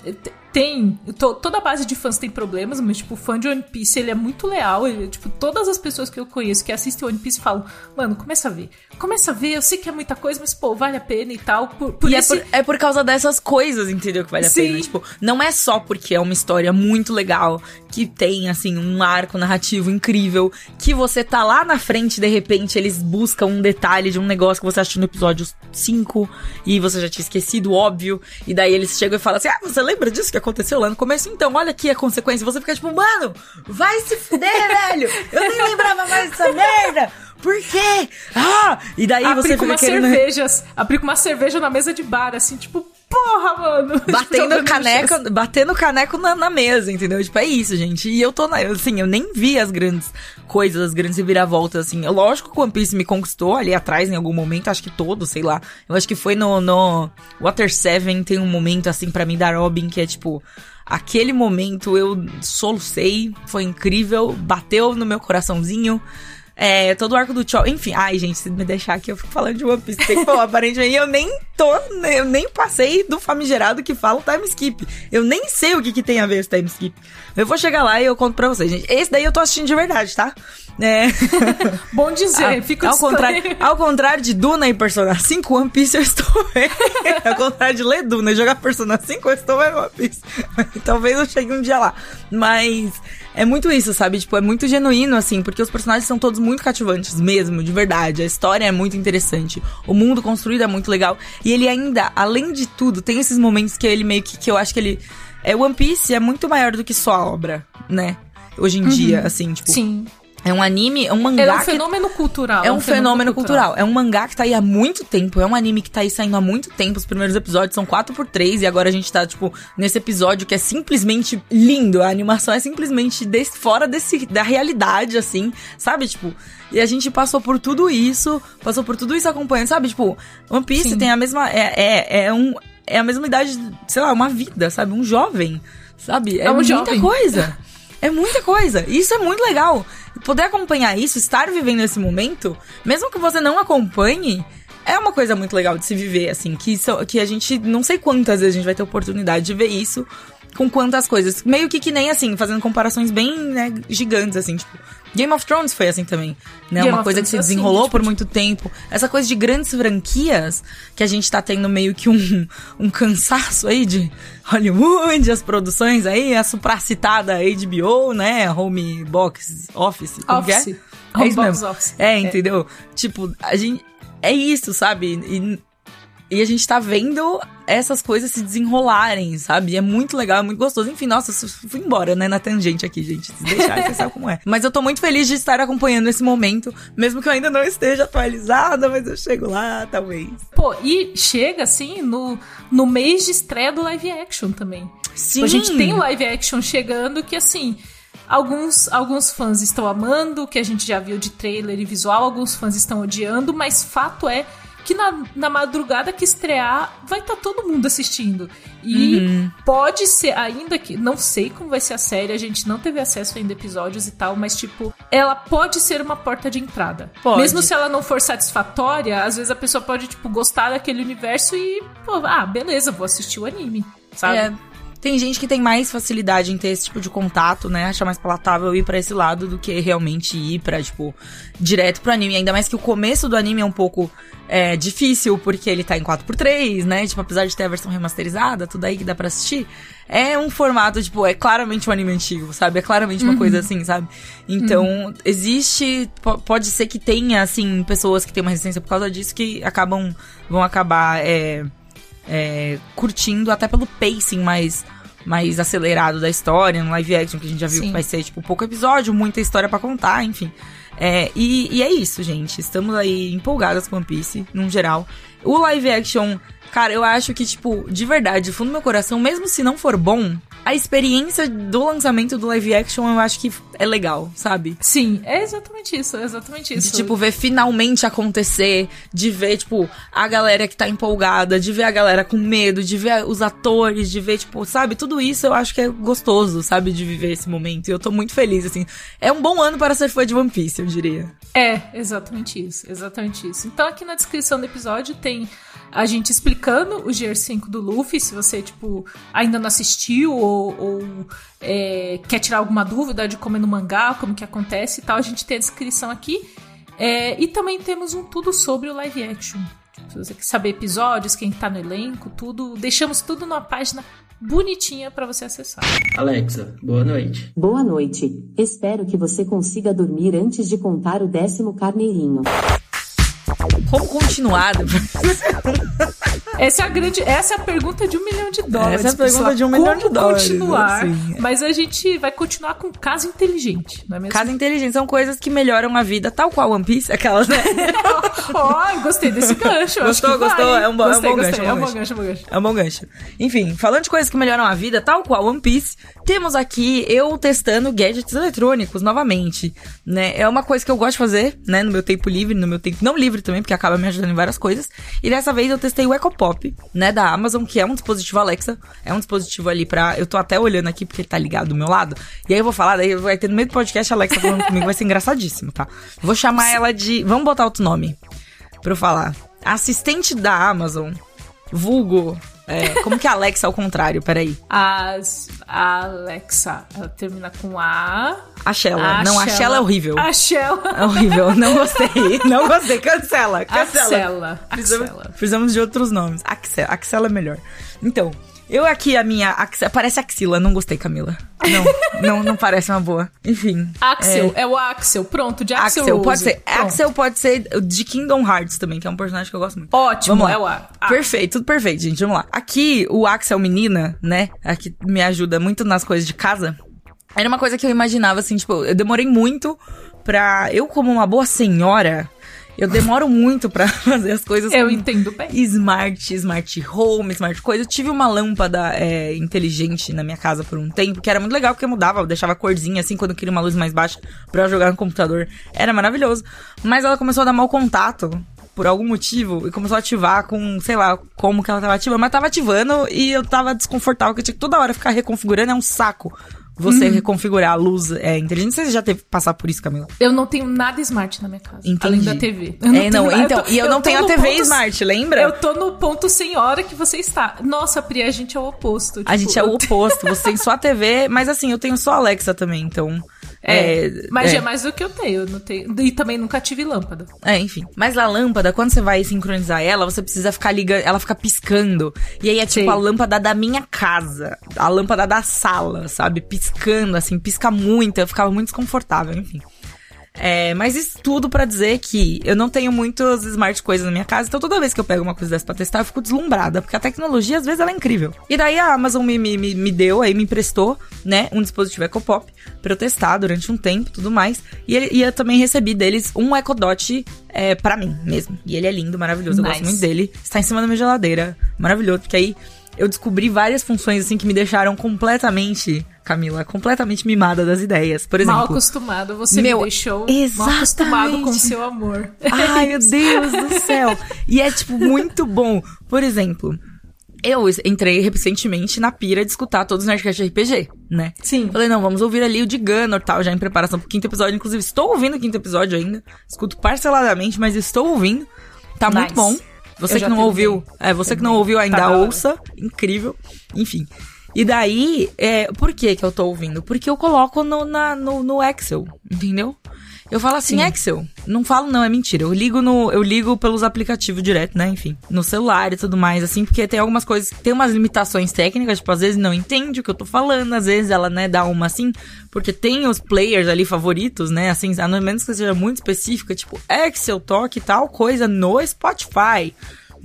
Tem. to- toda a base de fãs tem problemas, mas, tipo, o fã de One Piece, ele é muito leal. Ele, tipo, todas as pessoas que eu conheço que assistem One Piece falam, mano, começa a ver. Começa a ver, eu sei que é muita coisa, mas, pô, vale a pena e tal. Por, por e esse... é, por, é por causa dessas coisas, entendeu? Que vale a Sim. pena. Tipo, não é só porque é uma história muito legal, que tem, assim, um arco narrativo incrível, que você tá lá na frente, de repente, eles buscam um detalhe de um negócio que você assistiu no episódio 5, e você já tinha esquecido, óbvio, e daí eles chegam e falam assim, ah, você lembra disso que aconteceu lá no começo? Então, olha aqui a consequência. Você fica tipo, mano, vai se fuder, velho! Eu nem lembrava mais dessa merda! Por quê? Ah! E daí você Aplica fica umas querendo... cervejas, aplica uma cerveja na mesa de bar, assim, tipo, porra, mano. Batendo caneco, batendo caneco na, na mesa, entendeu? Tipo, é isso, gente. E eu tô na. Assim, eu nem vi as grandes coisas, as grandes reviravoltas, assim. Lógico que o One Piece me conquistou ali atrás em algum momento, acho que todo, sei lá. Eu acho que foi no, no Water 7 tem um momento, assim, pra mim, da Robin, que é tipo. Aquele momento eu solucei, foi incrível, bateu no meu coraçãozinho. É, todo o arco do Chopper. Enfim, ai, gente, se me deixar aqui, eu fico falando de One Piece. Tem que falar, aparentemente, eu nem tô. Eu nem passei do famigerado que fala o time skip. Eu nem sei o que, que tem a ver esse time skip. Eu vou chegar lá e eu conto pra vocês, gente. Esse daí eu tô assistindo de verdade, tá? É. Bom dizer, fica ao contrário, ao contrário de Duna e Persona 5, One Piece eu estou Ao contrário de ler Duna e jogar Persona 5, eu estou em One Piece. Talvez eu chegue um dia lá. Mas é muito isso, sabe? Tipo, é muito genuíno, assim, porque os personagens são todos muito cativantes, mesmo, de verdade. A história é muito interessante. O mundo construído é muito legal. E ele ainda, além de tudo, tem esses momentos que ele meio que, que eu acho que ele. É, One Piece é muito maior do que só a obra, né? Hoje em uhum. dia, assim, tipo. Sim. É um anime, é um mangá. É um fenômeno cultural. É um, um fenômeno, fenômeno cultural. cultural. É um mangá que tá aí há muito tempo. É um anime que tá aí saindo há muito tempo. Os primeiros episódios são 4 por 3 e agora a gente tá, tipo, nesse episódio que é simplesmente lindo. A animação é simplesmente desse, fora desse, da realidade, assim, sabe? Tipo, e a gente passou por tudo isso, passou por tudo isso acompanhando, sabe? Tipo, One Piece Sim. tem a mesma. É, é, é, um, é a mesma idade, sei lá, uma vida, sabe? Um jovem, sabe? É, é um muita jovem. coisa. É muita coisa. Isso é muito legal poder acompanhar isso, estar vivendo esse momento, mesmo que você não acompanhe, é uma coisa muito legal de se viver, assim, que, so, que a gente, não sei quantas vezes a gente vai ter oportunidade de ver isso com quantas coisas. Meio que que nem assim, fazendo comparações bem, né, gigantes, assim, tipo, Game of Thrones foi assim também, né? Game uma coisa que se assim, desenrolou assim, por tipo, muito tempo. Essa coisa de grandes franquias que a gente tá tendo meio que um, um cansaço aí de Hollywood, as produções aí, a supracitada HBO, né? Home Box Office. Office. É? Home é Box Office. É, entendeu? É. Tipo, a gente. É isso, sabe? E e a gente tá vendo essas coisas se desenrolarem, sabe? E é muito legal, é muito gostoso. Enfim, nossa, fui embora, né, na tangente aqui, gente. Se deixar, você sabe como é. Mas eu tô muito feliz de estar acompanhando esse momento, mesmo que eu ainda não esteja atualizada, mas eu chego lá, talvez. Pô, e chega, assim, no, no mês de estreia do live action também. Sim. Tipo, a gente tem o live action chegando que, assim, Alguns, alguns fãs estão amando, o que a gente já viu de trailer e visual, alguns fãs estão odiando, mas fato é que na, na madrugada que estrear vai estar tá todo mundo assistindo. E uhum. pode ser, ainda que. Não sei como vai ser a série, a gente não teve acesso ainda a episódios e tal, mas tipo, ela pode ser uma porta de entrada. Pode. Mesmo se ela não for satisfatória, às vezes a pessoa pode, tipo, gostar daquele universo e, pô, ah, beleza, vou assistir o anime. Sabe? É, tem gente que tem mais facilidade em ter esse tipo de contato, né? Achar mais palatável ir para esse lado do que realmente ir pra, tipo, direto pro anime. Ainda mais que o começo do anime é um pouco é, difícil, porque ele tá em 4x3, né? Tipo, apesar de ter a versão remasterizada, tudo aí que dá pra assistir. É um formato, tipo, é claramente um anime antigo, sabe? É claramente uma uhum. coisa assim, sabe? Então, uhum. existe. Pode ser que tenha, assim, pessoas que têm uma resistência por causa disso que acabam. vão acabar. É, é, curtindo até pelo pacing mais mais acelerado da história, no live action, que a gente já viu Sim. que vai ser, tipo, pouco episódio, muita história para contar, enfim. É, e, e, é isso, gente. Estamos aí empolgadas com One Piece, num geral. O live action, cara, eu acho que, tipo, de verdade, fundo do meu coração, mesmo se não for bom, a experiência do lançamento do live action eu acho que é legal, sabe? Sim, é exatamente isso, é exatamente isso. De, tipo, ver finalmente acontecer, de ver, tipo, a galera que tá empolgada, de ver a galera com medo, de ver os atores, de ver, tipo, sabe? Tudo isso eu acho que é gostoso, sabe? De viver esse momento. E eu tô muito feliz, assim. É um bom ano para ser fã de One Piece, eu diria. É, exatamente isso, exatamente isso. Então aqui na descrição do episódio tem a gente explicando o GR5 do Luffy, se você, tipo, ainda não assistiu ou, ou é, quer tirar alguma dúvida de como é no mangá, como que acontece e tal, a gente tem a descrição aqui. É, e também temos um tudo sobre o live action. Se você quer saber episódios, quem tá no elenco, tudo, deixamos tudo numa página bonitinha para você acessar. Alexa, boa noite. Boa noite. Espero que você consiga dormir antes de contar o décimo carneirinho. Como continuar? essa é a grande, essa é a pergunta de um milhão de dólares. Essa é a pergunta pessoal. de um milhão Como de dólares. continuar? Assim. Mas a gente vai continuar com caso inteligente, não é mesmo? Caso inteligente são coisas que melhoram a vida, tal qual One Piece, aquelas, né? Ó, oh, gostei desse gancho. Gostou, gostou? Vai. É um, gostei, é um bom gostei. gancho. É um bom gancho, é um bom gancho. É um bom gancho. Enfim, falando de coisas que melhoram a vida, tal qual One Piece, temos aqui eu testando gadgets eletrônicos novamente, né? É uma coisa que eu gosto de fazer, né, no meu tempo livre, no meu tempo não livre também, porque acaba me ajudando em várias coisas. E dessa vez eu testei o Eco Pop, né, da Amazon, que é um dispositivo Alexa. É um dispositivo ali pra. Eu tô até olhando aqui porque ele tá ligado do meu lado. E aí eu vou falar, daí vai ter no meio do podcast a Alexa falando comigo, vai ser engraçadíssimo, tá? Vou chamar ela de. Vamos botar outro nome pra eu falar. Assistente da Amazon, vulgo. É, como que é Alexa ao contrário? Peraí. As, a Alexa, ela termina com A. A Shella. Não, a Shella é horrível. A Shella. É horrível. Não gostei. Não gostei. Cancela. Cancela. Axela. Precisamos, Axela. precisamos de outros nomes. Axel, Axel é melhor. Então, eu aqui, a minha. Axel, parece axila, não gostei, Camila. Não, não, não parece uma boa. Enfim. Axel, é, o Axel. Pronto, de Axel. Axel, pode ser. Pronto. Axel pode ser de Kingdom Hearts também, que é um personagem que eu gosto muito. Ótimo, Vamos lá. é o A. A. Perfeito, tudo perfeito, gente. Vamos lá. Aqui, o Axel menina, né? Aqui me ajuda muito nas coisas de casa. Era uma coisa que eu imaginava, assim, tipo, eu demorei muito pra. Eu, como uma boa senhora, eu demoro muito pra fazer as coisas Eu entendo bem. smart, smart home, smart coisa. Eu tive uma lâmpada é, inteligente na minha casa por um tempo, que era muito legal, porque eu mudava, eu deixava a corzinha assim, quando eu queria uma luz mais baixa pra eu jogar no computador. Era maravilhoso. Mas ela começou a dar mau contato. Por algum motivo, e começou a ativar com, sei lá, como que ela tava ativando, mas tava ativando e eu tava desconfortável, porque eu tinha que toda hora ficar reconfigurando, é um saco você reconfigurar a luz é, inteligente. Você já teve que passar por isso, Camila? Eu não tenho nada smart na minha casa. Entendi. Além da TV. Eu é, tenho não, então, tô- e eu, não tô tenho a TV ponto- Smart, lembra? Eu tô no ponto sem hora que você está. Nossa, Pri, a gente é o oposto. A Tipo, gente é o eu- oposto. Você tem só a TV, mas assim, eu tenho só a Alexa também, então. É, mas é. é mais do que eu tenho. eu não tenho. E também nunca tive lâmpada. É, enfim. Mas a lâmpada, quando você vai sincronizar ela, você precisa ficar ligando. Ela fica piscando. E aí é tipo Sei. a lâmpada da minha casa. A lâmpada da sala, sabe? Piscando, assim, pisca muito. Eu ficava muito desconfortável, enfim. É, mas isso tudo pra dizer que eu não tenho muitas smart coisas na minha casa, então toda vez que eu pego uma coisa dessa pra testar, eu fico deslumbrada, porque a tecnologia, às vezes, ela é incrível. E daí a Amazon me, me, me, deu, aí me emprestou, né, um dispositivo EcoPop pra eu testar durante um tempo e tudo mais. E, ele, e eu também recebi deles um Echo Dot é, pra mim mesmo. E ele é lindo, maravilhoso, eu Nice. gosto muito dele. Está em cima da minha geladeira, maravilhoso, porque aí eu descobri várias funções, assim, que me deixaram completamente, Camila, completamente mimada das ideias. Por exemplo... Mal acostumado, você Meu, me deixou mal acostumado com o exatamente. seu amor. Ai, meu Deus do céu. E é, tipo, muito bom. Por exemplo, eu entrei recentemente na pira de escutar todos os Nerdcast RPG, né? Sim. Falei, não, vamos ouvir ali o de Gunner tal, já em preparação pro quinto episódio. Inclusive, estou ouvindo o quinto episódio ainda. Escuto parceladamente, mas estou ouvindo. Tá Nice. muito bom. Você Eu que não ouviu, é, você que não ouviu ainda, Tá hora. ouça. Incrível. Enfim. E daí, é, por que que eu tô ouvindo? Porque eu coloco no, na, no, no Excel, entendeu? Eu falo assim, Excel. Não falo não, é mentira. Eu ligo no, eu ligo pelos aplicativos direto, né? Enfim, no celular e tudo mais, assim, porque tem algumas coisas, tem umas limitações técnicas, tipo, às vezes não entende o que eu tô falando, às vezes ela, né, dá uma assim, porque tem os players ali favoritos, né? Assim, a menos que seja muito específica, tipo, Excel toque tal coisa no Spotify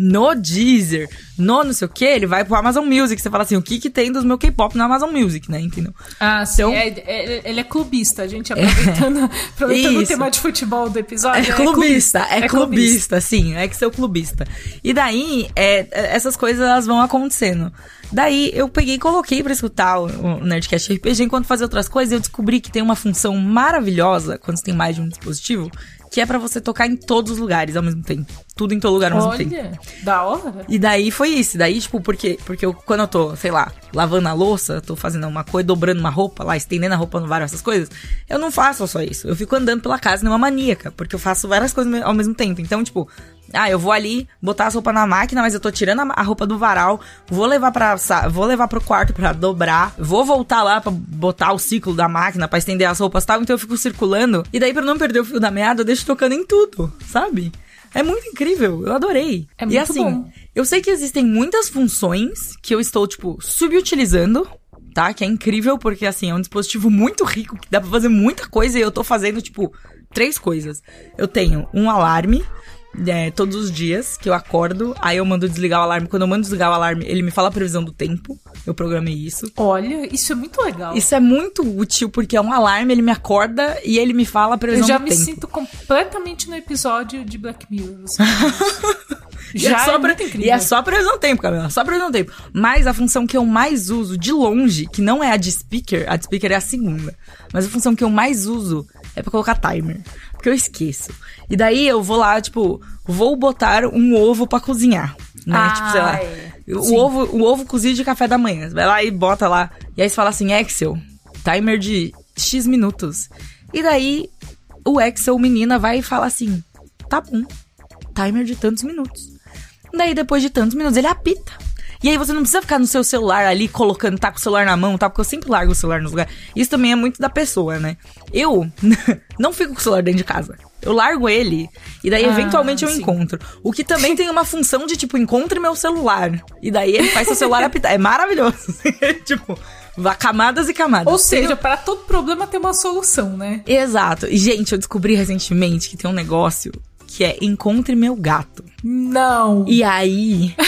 no Deezer, no não sei o que, ele vai pro Amazon Music. Você fala assim, o que que tem dos meu K-pop no Amazon Music, né? Entendeu? Ah, sim. Então- é- é- ele é clubista, a gente aproveitando, aproveitando o tema de futebol do episódio. É clubista, é, clubista, sim, é que seu clubista. E daí, é, é, essas coisas elas vão acontecendo. Daí eu peguei e coloquei pra escutar o, Nerdcast RPG enquanto fazia outras coisas eu descobri que tem uma função maravilhosa quando você tem mais de um dispositivo, que é pra você tocar em todos os lugares ao mesmo tempo. Tudo em todo lugar ao mesmo tempo. Da hora. E daí foi isso. Daí, tipo, porque, porque eu, quando eu tô, sei lá, lavando a louça, tô fazendo uma coisa, dobrando uma roupa lá, estendendo a roupa no varal, essas coisas, eu não faço só isso. Eu fico andando pela casa numa maníaca, porque eu faço várias coisas ao mesmo tempo. Então, tipo, ah, eu vou ali botar a roupa na máquina, mas eu tô tirando a, roupa do varal, vou levar para vou levar pro quarto pra dobrar, vou voltar lá pra botar o ciclo da máquina pra estender as roupas e tal, então eu fico circulando. E daí pra não perder o fio da meada, eu deixo tocando em tudo, sabe? É muito incrível, eu adorei. É e muito assim, bom. eu sei que existem muitas funções que eu estou, tipo, subutilizando, tá? Que é incrível, porque, assim, é um dispositivo muito rico, que dá pra fazer muita coisa e eu tô fazendo, tipo, três coisas. Eu tenho um alarme, é, todos os dias que eu acordo, aí eu mando desligar o alarme. Quando eu mando desligar o alarme, ele me fala a previsão do tempo. Eu programei isso. Olha, isso é muito legal. Isso é muito útil, porque é um alarme, ele me acorda e ele me fala a previsão Eu já me tempo. sinto completamente no episódio de Black Mirror. E já é só é pra, muito incrível. E é só previsão do tempo, Camila. Só previsão do tempo. Mas a função que eu mais uso de longe, que não é a de speaker, a de speaker é a segunda. Mas a função que eu mais uso é pra colocar timer. Porque eu esqueço. E daí eu vou lá, tipo, vou botar um ovo pra cozinhar. Né? Tipo, sei lá. O ovo, o ovo cozido de café da manhã. Vai lá e bota lá. E aí você fala assim, Excel, timer de X minutos. E daí o Excel, menina, vai e fala assim, tá bom, timer de tantos minutos. Daí depois de tantos minutos ele apita. E aí você não precisa ficar no seu celular ali colocando, tá com o celular na mão, tá? Porque eu sempre largo o celular nos lugares. Isso também é muito da pessoa, né? Eu não fico com o celular dentro de casa. Eu largo ele e daí Ah, eventualmente eu sim. encontro. O que também tem uma função de tipo, encontre meu celular. E daí ele faz seu celular apitar. É maravilhoso. tipo, vá camadas e camadas. Ou Tem seja, para todo problema tem uma solução, né? Exato. E, gente, eu descobri recentemente que tem um negócio que é Encontre Meu Gato. Não. E aí.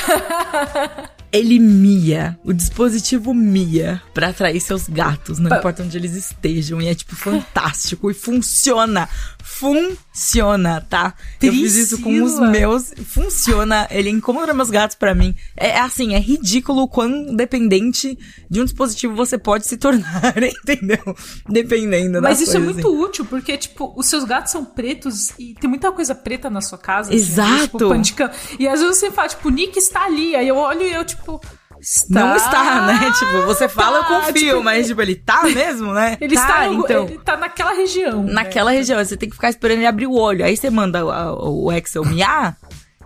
Ele mia, o dispositivo mia pra atrair seus gatos, não importa onde eles estejam. E é, tipo, fantástico. E funciona. Funciona, tá? Eu fiz isso com os Priscila. meus. Funciona. Ele encontra meus gatos pra mim. É é assim, é ridículo quão dependente de um dispositivo você pode se tornar, entendeu? Dependendo Mas isso é muito assim. útil, porque, tipo, os seus gatos são pretos e tem muita coisa preta na sua casa. Exato. Assim, tipo. E às vezes você fala, tipo, o Nick está ali. Aí eu olho e eu, tipo. Está, Não está, né? Tipo, você fala, eu tá, confio, tipo, mas, tipo, ele tá mesmo, né? Ele tá, está no- então. ele tá naquela região. né? Naquela região, você tem que ficar esperando ele abrir o olho. Aí você manda o, o Excel miar,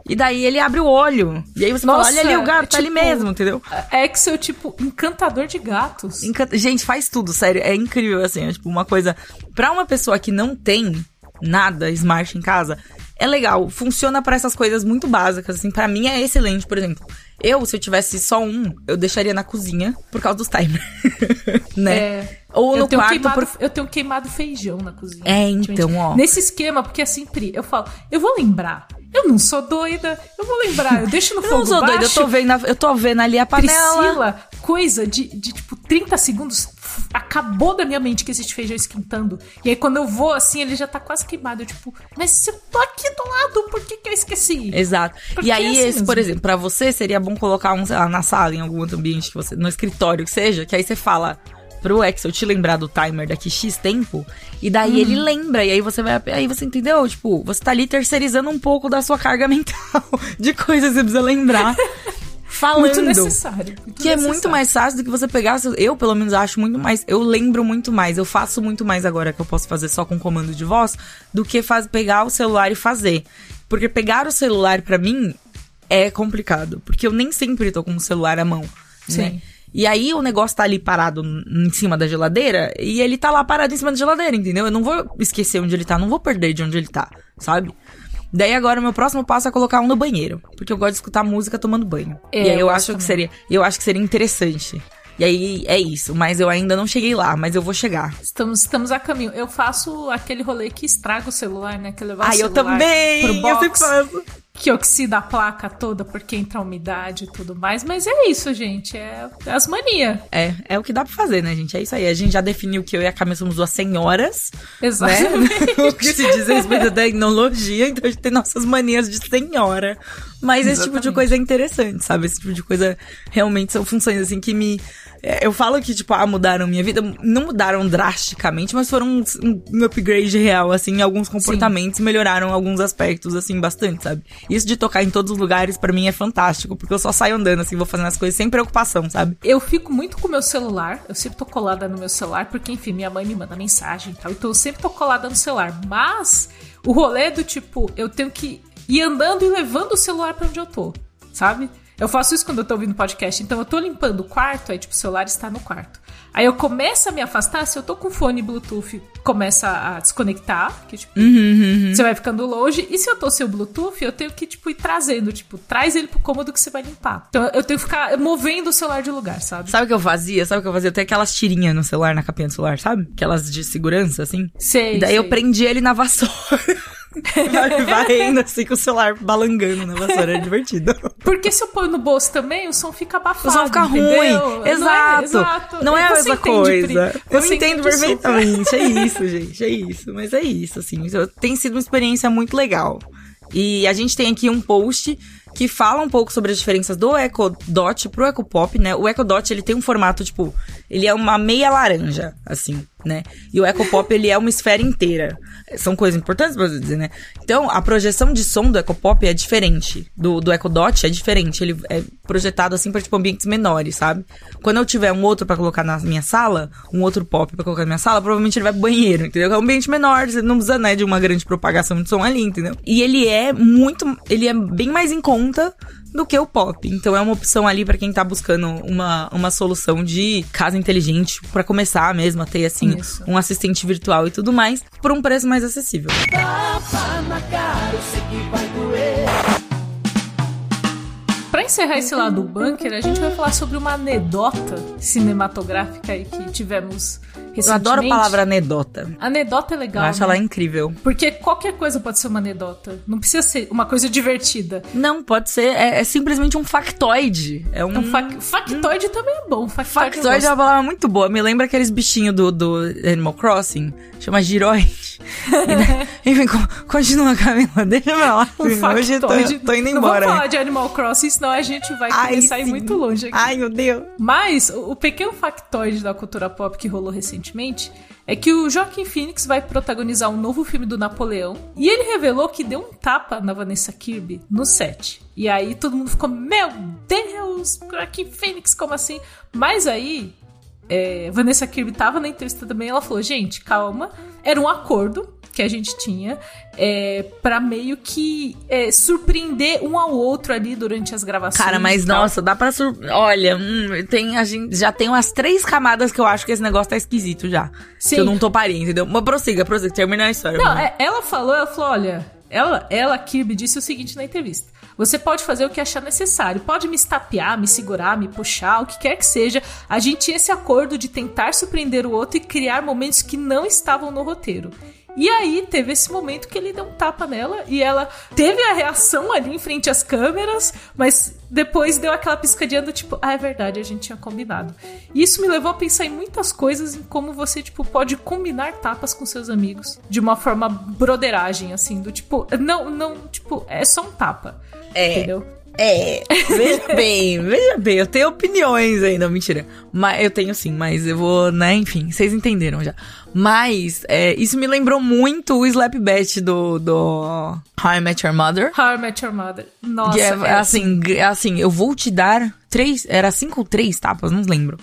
e daí ele abre o olho. E aí você Nossa, fala, olha ali, o gato tá ali tipo, mesmo, entendeu? Excel, tipo, encantador de gatos. Encanta- Gente, faz tudo, sério. É incrível, assim. É tipo uma coisa. Pra uma pessoa que não tem nada smart em casa, é legal. Funciona pra essas coisas muito básicas, assim. Pra mim é excelente, por exemplo. Eu, se eu tivesse só um, eu deixaria na cozinha por causa dos timers. né? É. Ou eu no tenho quarto queimado, por. Eu tenho queimado feijão na cozinha. É, então, ó. Nesse esquema, porque assim, eu falo, eu vou lembrar. Eu não sou doida, eu vou lembrar. Eu deixo no Eu fogo não sou baixo. doida, eu tô vendo, eu tô vendo ali a panela. Priscila, coisa de, de tipo 30 segundos, acabou da minha mente que existe feijão esquentando. E aí quando eu vou assim, ele já tá quase queimado. Eu tipo, mas se eu tô aqui do lado, por que que eu esqueci? Exato. Porque e aí, é assim esse, mesmo. por exemplo, pra você seria bom colocar um, sei lá, na sala, em algum outro ambiente que você. No escritório que seja, que aí você fala pro Excel te lembrar do timer daqui X tempo, e daí Uhum. ele lembra, e aí você vai. Aí você entendeu? Tipo, você tá ali terceirizando um pouco da sua carga mental de coisas que você precisa lembrar. Falando. muito necessário. muito Que é muito necessário. mais fácil do que você pegar. Eu, pelo menos, acho muito mais. Eu lembro muito mais. Eu faço muito mais agora que eu posso fazer só com comando de voz do que faz, pegar o celular e fazer. Porque pegar o celular, pra mim, é complicado. Porque eu nem sempre tô com o celular à mão. Né? E aí o negócio tá ali parado em cima da geladeira e ele tá lá parado em cima da geladeira, entendeu? Eu não vou esquecer onde ele tá, não vou perder de onde ele tá, sabe? Daí agora o meu próximo passo é colocar um no banheiro, porque eu gosto de escutar música tomando banho. É, e aí eu, eu acho gosto que seria, eu acho que seria interessante. E aí é isso, mas eu ainda não cheguei lá, mas eu vou chegar. Estamos, estamos a caminho. Eu faço aquele rolê que estraga o celular, né? Que levar o Ah, eu celular também! pro Eu sempre box, faço. Que oxida a placa toda porque entra umidade e tudo mais. Mas é isso, gente. É, é as manias. É, é o que dá pra fazer, né, gente? É isso aí. A gente já definiu que eu e a Camila somos duas senhoras, né? Exatamente. o que se diz respeito da tecnologia, então a gente tem nossas manias de senhora. Mas esse tipo de Exatamente. coisa é interessante, sabe? Esse tipo de coisa realmente são funções assim que me. é, Eu falo que, tipo, ah, mudaram minha vida. Não mudaram drasticamente, mas foram um, um upgrade real, assim, em alguns comportamentos, melhoraram alguns aspectos, assim, bastante, sabe? Isso de tocar em todos os lugares, pra mim, é fantástico, porque eu só saio andando, assim, vou fazendo as coisas sem preocupação, sabe? Eu fico muito com o meu celular. Eu sempre tô colada no meu celular, porque, enfim, minha mãe me manda mensagem e tal. Então eu sempre tô colada no celular. Mas o rolê do tipo, eu tenho que ir andando e levando o celular pra onde eu tô, sabe? Eu faço isso quando eu tô ouvindo podcast. Então eu tô limpando o quarto, aí, tipo, o celular está no quarto. Aí eu começo a me afastar, se eu tô com fone Bluetooth, começa a desconectar, que, tipo, você vai ficando longe. E se eu tô sem o Bluetooth, eu tenho que, tipo, ir trazendo, tipo, traz ele pro cômodo que você vai limpar. Então eu tenho que ficar movendo o celular de lugar, sabe? Sabe o que eu fazia? Sabe o que eu fazia? Eu tenho aquelas tirinhas no celular, na capinha do celular, sabe? Aquelas de segurança, assim. Sei. E daí eu sei. prendi ele na vassoura. Vai varrendo assim com o celular balangando na vassoura, é divertido. Porque se eu ponho no bolso também, o som fica abafado. O som fica entendeu? ruim. Não é- Exato. exato. Não é a Você mesma entende, Pri. coisa. Eu Você entendo perfeitamente. É isso, gente. É isso. Mas é isso, assim. Tem sido uma experiência muito legal. E a gente tem aqui um post que fala um pouco sobre as diferenças do Echo Dot pro Echo Pop, né? O Echo Dot, ele tem um formato, tipo, ele é uma meia laranja, assim, né? E o Echo Pop, ele é uma esfera inteira. São coisas importantes pra você dizer, né? Então, a projeção de som do Echo Pop é diferente. Do, do Echo Dot é diferente. Ele é projetado, assim, pra, tipo, ambientes menores, sabe? Quando eu tiver um outro pra colocar na minha sala, um outro pop pra colocar na minha sala, provavelmente ele vai pro banheiro, entendeu? É um ambiente menor, você não precisa, né, de uma grande propagação de som ali, entendeu? E ele é muito... Ele é bem mais em conta do que o pop. Então é uma opção ali para quem tá buscando uma, uma solução de casa inteligente para começar mesmo a ter assim Isso. um assistente virtual e tudo mais por um preço mais acessível. Pra encerrar esse lado do bunker, a gente vai falar sobre uma anedota cinematográfica aí que tivemos. Eu adoro a palavra anedota. Anedota é legal. Eu acho né? ela incrível. Porque qualquer coisa pode ser uma anedota. Não precisa ser uma coisa divertida. Não, pode ser. É, é simplesmente um factoide. É um. Então, fac- factoide também é bom. Factoide, eu Factoide é uma palavra muito boa. Me lembra aqueles bichinhos do, do Animal Crossing. Chama giroide. Enfim, co- continua, Camila. Deixa pra lá. Um Hoje eu tô, tô indo Não embora. vamos falar de Animal Crossing, senão a gente vai Ai, começar a ir muito longe aqui. Ai, meu Deus. Mas o o pequeno factoide da cultura pop que rolou recentemente é que o Joaquin Phoenix vai protagonizar um novo filme do Napoleão e ele revelou que deu um tapa na Vanessa Kirby no set. E aí todo mundo ficou, meu Deus, Joaquin Phoenix, como assim? Mas aí é, Vanessa Kirby tava na entrevista também, ela falou, gente, calma, era um acordo que a gente tinha é, para meio que é, surpreender um ao outro ali durante as gravações. Cara, mas nossa, dá pra sur... Olha, hum, tem, a gente, já tem umas três camadas que eu acho que esse negócio tá esquisito já. Sim. Que eu não toparia, entendeu? Mas prossiga, prossiga, termina a história. Não, é- ela falou, ela falou, olha, ela, ela, Kirby, disse o seguinte na entrevista. Você pode fazer o que achar necessário, pode me estapear, me segurar, me puxar, o que quer que seja. A gente tinha esse acordo de tentar surpreender o outro e criar momentos que não estavam no roteiro. E aí teve esse momento que ele deu um tapa nela e ela teve a reação ali em frente às câmeras, mas depois deu aquela piscadinha do tipo, ah, é verdade, a gente tinha combinado. E isso me levou a pensar em muitas coisas, em como você, tipo, pode combinar tapas com seus amigos de uma forma broderagem, assim, do tipo, não, não, tipo, é só um tapa. É. Entendeu? É, veja bem, veja bem, eu tenho opiniões ainda, mentira. Mas eu tenho sim, mas eu vou, né, enfim, vocês entenderam já. Mas é, isso me lembrou muito o Slap Bet do, do How I Met Your Mother. How I Met Your Mother. Nossa, que é, é assim, g- assim, eu vou te dar três, era cinco ou três tapas, não lembro.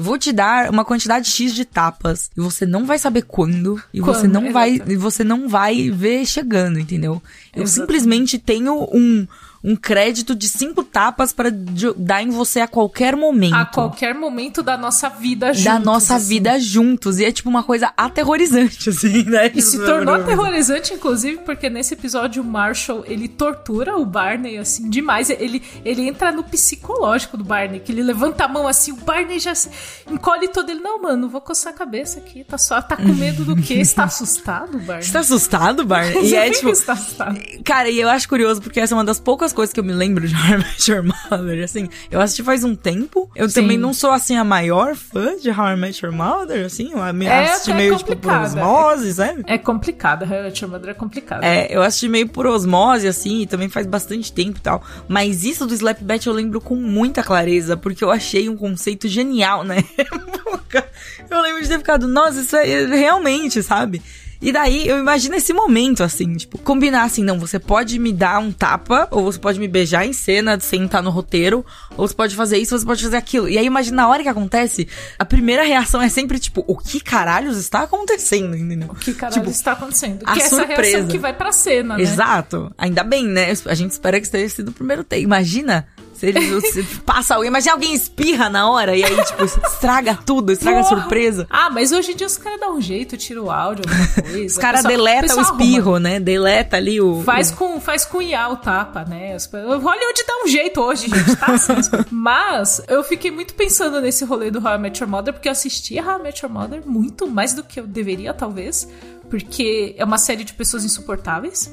Vou te dar uma quantidade X de tapas e você não vai saber quando e você Quando, não vai e você não vai ver chegando, entendeu? Eu Exatamente. simplesmente tenho um um crédito de cinco tapas pra jo- dar em você a qualquer momento. A qualquer momento da nossa vida juntos. da nossa assim. vida juntos. E é tipo uma coisa aterrorizante, assim, né? E se tornou aterrorizante, inclusive, porque nesse episódio o Marshall, ele tortura o Barney, assim, demais. Ele, ele entra no psicológico do Barney, que ele levanta a mão assim, o Barney já se encolhe todo. Ele, não, mano, vou coçar a cabeça aqui, tá só, tá com medo do quê? Está assustado, Barney? Você tá assustado, Barney? E é tipo, assustado. Cara, e eu acho curioso porque essa é uma das poucas coisas que eu me lembro de How I Met Your Mother. Assim, eu assisti faz um tempo. Eu Sim. também não sou, assim, a maior fã de How I Met Your Mother, assim. Eu É assisti meio, tipo, por complicada. osmose, sabe? É complicado, How I Met Your Mother é complicado. É, eu assisti meio por osmose, assim, e também faz bastante tempo e tal. Mas isso do Slap Bet eu lembro com muita clareza, porque eu achei um conceito genial na época. Eu lembro de ter ficado, nossa, isso é realmente, sabe? E daí eu imagino esse momento, assim, tipo, combinar assim, não, você pode me dar um tapa, ou você pode me beijar em cena sem estar no roteiro, ou você pode fazer isso, ou você pode fazer aquilo. E aí imagina na hora que acontece, a primeira reação é sempre tipo, o que caralhos está acontecendo, entendeu? O que caralho Tipo, está acontecendo? a que é essa surpresa. reação que vai pra cena, né? Exato. Ainda bem, né? A gente espera que tenha sido o primeiro take. Imagina se se passa alguém. Imagina alguém espirra na hora e aí, tipo, estraga tudo, estraga a Porra. surpresa. Ah, mas hoje em dia os caras dão um jeito, tira o áudio, alguma coisa. Os caras deletam o pessoal arruma. espirro, né? Deleta ali o. Faz com, faz com IA o tapa, né? Hollywood dá um jeito hoje, gente, tá? assim. Mas eu fiquei muito pensando nesse rolê do How I Met Your Mother, porque eu assisti a How I Met Your Mother muito mais do que eu deveria, talvez. Porque é uma série de pessoas insuportáveis.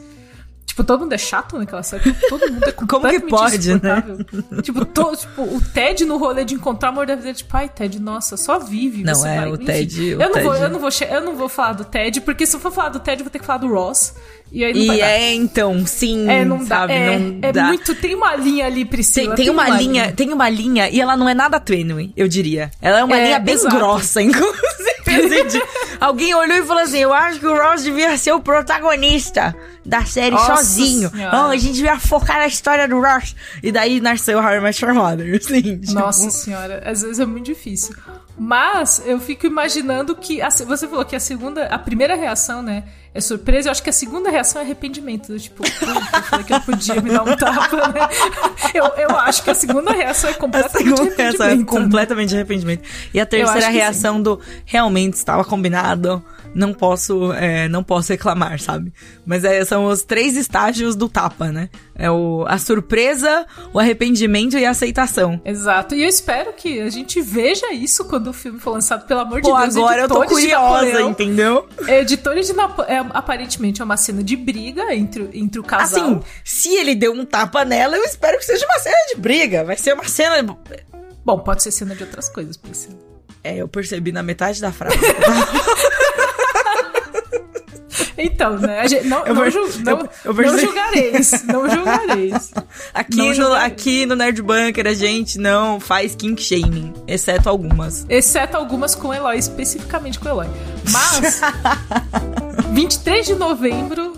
Tipo, todo mundo é chato naquela série. Todo mundo é Como que pode, né? Tipo, to- tipo, o Ted no rolê de encontrar o amor da vida, tipo, ai, Ted, nossa, só vive. Não, é, vai- o enfim. Ted- o eu, não vou, Ted- eu, não vou, eu não vou falar do Ted, porque se eu for falar do Ted, eu vou ter que falar do Ross. E aí não vai E é, então, sim, É, não dá. sabe? é, não é dá. muito. Tem uma linha ali, Tem, Priscila. tem uma linha, linha. tem uma linha, e ela não é nada tênue, eu diria. Ela é uma É, linha bem exato. grossa, inclusive. Alguém olhou e falou assim: Eu acho que o Ross devia ser o protagonista da série Nossa sozinho. Senhora. Oh, a gente devia focar na história do Ross. E daí nasceu I Met Your Mother, assim. tipo, Nossa senhora, às vezes é muito difícil. Mas eu fico imaginando que. a você falou que a segunda. A primeira reação, né? É surpresa. Eu acho que a segunda reação é arrependimento. Tipo, eu falei que eu podia me dar um tapa, né? Eu, eu acho que a segunda reação é A completamente segunda reação é arrependimento. né? completamente arrependimento. E a terceira reação do realmente estava combinado, não posso, é, não posso reclamar, sabe? Mas é, são os três estágios do tapa, né? É o, a surpresa, o arrependimento e a aceitação. Exato. E eu espero que a gente veja isso quando o filme for lançado, pelo amor de Pô, Deus. agora eu tô de curiosa, Napoleão- entendeu? Editores de Napo é, aparentemente é uma cena de briga entre, entre o casal. Assim, se ele deu um tapa nela, eu espero que seja uma cena de briga. Vai ser uma cena. Bom, pode ser cena de outras coisas, Priscila. É, eu percebi na metade da frase. Então, né? gente- não, Eu não, ju- eu- não, eu não julgareis. Não julgareis. Aqui, Não no, julgarei. aqui no Nerd Bunker a gente não faz kink shaming, exceto algumas. Exceto algumas com Eloy, especificamente com Eloy. Mas, 23 de novembro,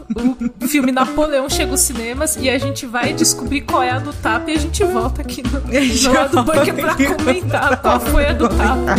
o filme Napoleão chega aos cinemas e a gente vai descobrir qual é a do tapa e a gente volta aqui no, no lado do bunker pra comentar qual foi a do tapa.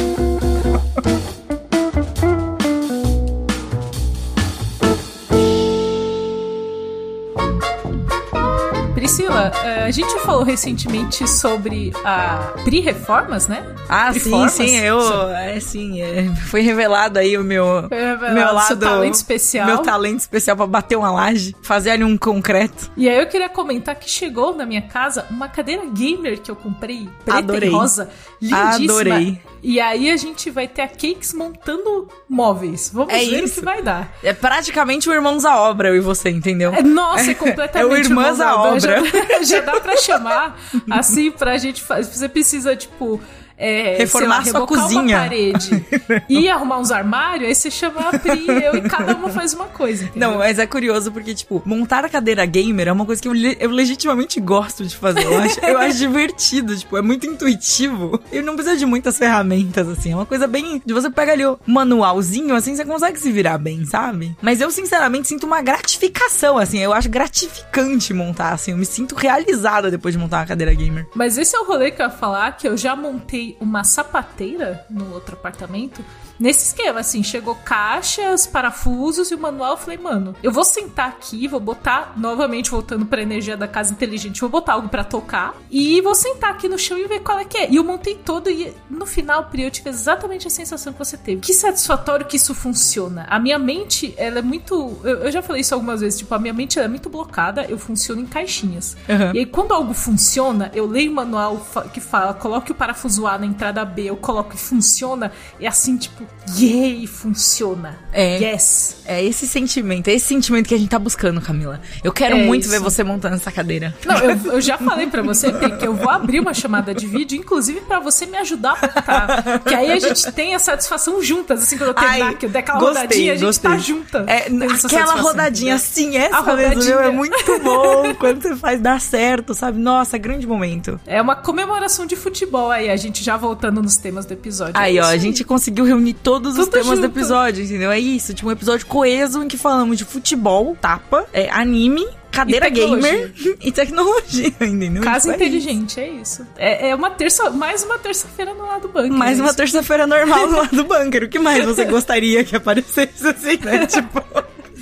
A gente falou recentemente sobre a Pri-Reformas, né? Ah, sim, sim, eu. É, sim, é, foi revelado aí o meu. Revelado meu seu lado. talento especial. Meu talento especial pra bater uma laje, fazer ali um concreto. E aí eu queria comentar que chegou na minha casa uma cadeira gamer que eu comprei, preta Adorei. e rosa, lindíssima. Adorei. E aí a gente vai ter a Cakes montando móveis. Vamos É ver isso. o que vai dar. É praticamente o Irmãos à Obra, eu e você, entendeu? É, nossa, é completamente É o Irmãs à irmãos Obra. Já, já dá pra chamar, assim, pra gente fazer. Você precisa, tipo. É, Reformar lá, sua cozinha. uma parede e arrumar uns armários, aí você chama a Pri e eu e cada uma faz uma coisa, entendeu? Não, mas é curioso porque, tipo, montar a cadeira gamer é uma coisa que eu, eu legitimamente gosto de fazer. Eu acho, eu acho divertido, tipo, é muito intuitivo. E não precisa de muitas ferramentas, assim. É uma coisa bem. De você pega ali o manualzinho, assim, você consegue se virar bem, sabe? Mas eu, sinceramente, sinto uma gratificação, assim. Eu acho gratificante montar, assim. Eu me sinto realizada depois de montar uma cadeira gamer. Mas esse é o rolê que eu ia falar, que eu já montei uma sapateira no outro apartamento. Nesse esquema, assim, chegou caixas, parafusos e o manual. Eu falei, mano, eu vou sentar aqui, vou botar, novamente voltando pra energia da casa inteligente, vou botar algo pra tocar e vou sentar aqui no chão e ver qual é que é. E eu montei todo e no final, Pri, eu tive exatamente a sensação que você teve. Que satisfatório que isso funciona. A minha mente, ela é muito. Eu, eu já falei isso algumas vezes, tipo, a minha mente é muito blocada, eu funciono em caixinhas. Uhum. E aí, quando algo funciona, eu leio o manual que fala, coloque o parafuso A na entrada B, eu coloco e funciona, é assim, tipo, yay, funciona. É. Yes. É esse sentimento, é esse sentimento que a gente tá buscando, Camila. Eu quero É muito isso. ver você montando essa cadeira. Não, eu, eu já falei pra você, que eu vou abrir uma chamada de vídeo, inclusive pra você me ajudar a montar. Que aí a gente tem a satisfação juntas, assim, quando eu terminar, Ai, que eu der aquela gostei, rodadinha, a gente gostei. tá junta. É, aquela rodadinha entendeu? assim, essa A mesmo, rodadinha. meu, é muito bom quando você faz dar certo, sabe? Nossa, grande momento. É uma comemoração de futebol aí, a gente já voltando nos temas do episódio. Aí, É ó, isso a gente conseguiu reunir todos os Tudo temas do junto. episódio, entendeu? É isso, tipo um episódio coeso em que falamos de futebol, tapa, é, anime, cadeira gamer e tecnologia, entendeu? Casa é inteligente, é isso. É, é uma terça, mais uma terça-feira no lado bunker. Mais é uma terça-feira normal no lado do bunker. O que mais você gostaria que aparecesse assim, né? Tipo,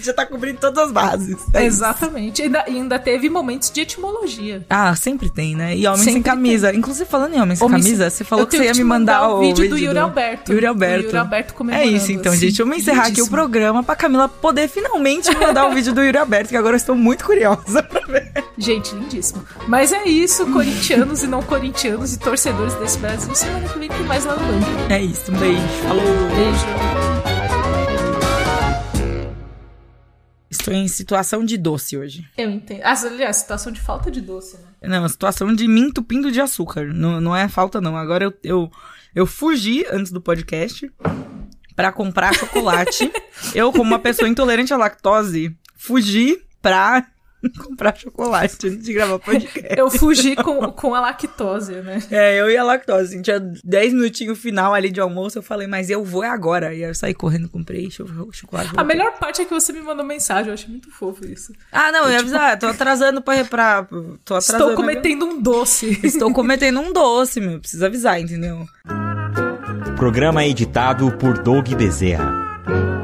já tá cobrindo todas as bases. É isso. Exatamente. Ainda, e ainda teve momentos de etimologia. Ah, sempre tem, né? E homens sem Sempre camisa. Inclusive, falando em homens sem Homens- camisa, você falou Eu que você ia me mandar, mandar o vídeo do Yuri Alberto. Yuri Alberto. Yuri Alberto É comemorando, isso, então, assim, gente. Vamos encerrar aqui o programa pra Camila poder finalmente me mandar o vídeo do Yuri Alberto, que agora eu estou muito curiosa pra ver. Gente, lindíssimo. Mas é isso, corintianos e não corintianos e torcedores desse Brasil. Semana que vem tem mais lá no banco. É isso, um beijo. Falou. Beijo. Tô em situação de doce hoje. Eu entendo. Ah, aliás, situação de falta de doce, né? Não, situação de me entupindo de açúcar. Não, não é falta, não. Agora eu, eu, eu fugi antes do podcast pra comprar chocolate. eu, como uma pessoa intolerante à lactose, fugi pra comprar chocolate antes de gravar podcast. Eu fugi com, com a lactose, né? É, eu e a lactose. Assim, tinha 10 minutinhos final ali de almoço. Eu falei, mas eu vou é agora. E aí eu saí correndo, comprei cho- chocolate. A voltei. melhor parte é que você me mandou mensagem, eu achei muito fofo isso. Ah, não, eu ia avisar. Tô atrasando pra. pra tô atrasando. Estou cometendo um doce. Estou cometendo um doce, meu. Precisa avisar, entendeu? Programa editado por Doug Bezerra.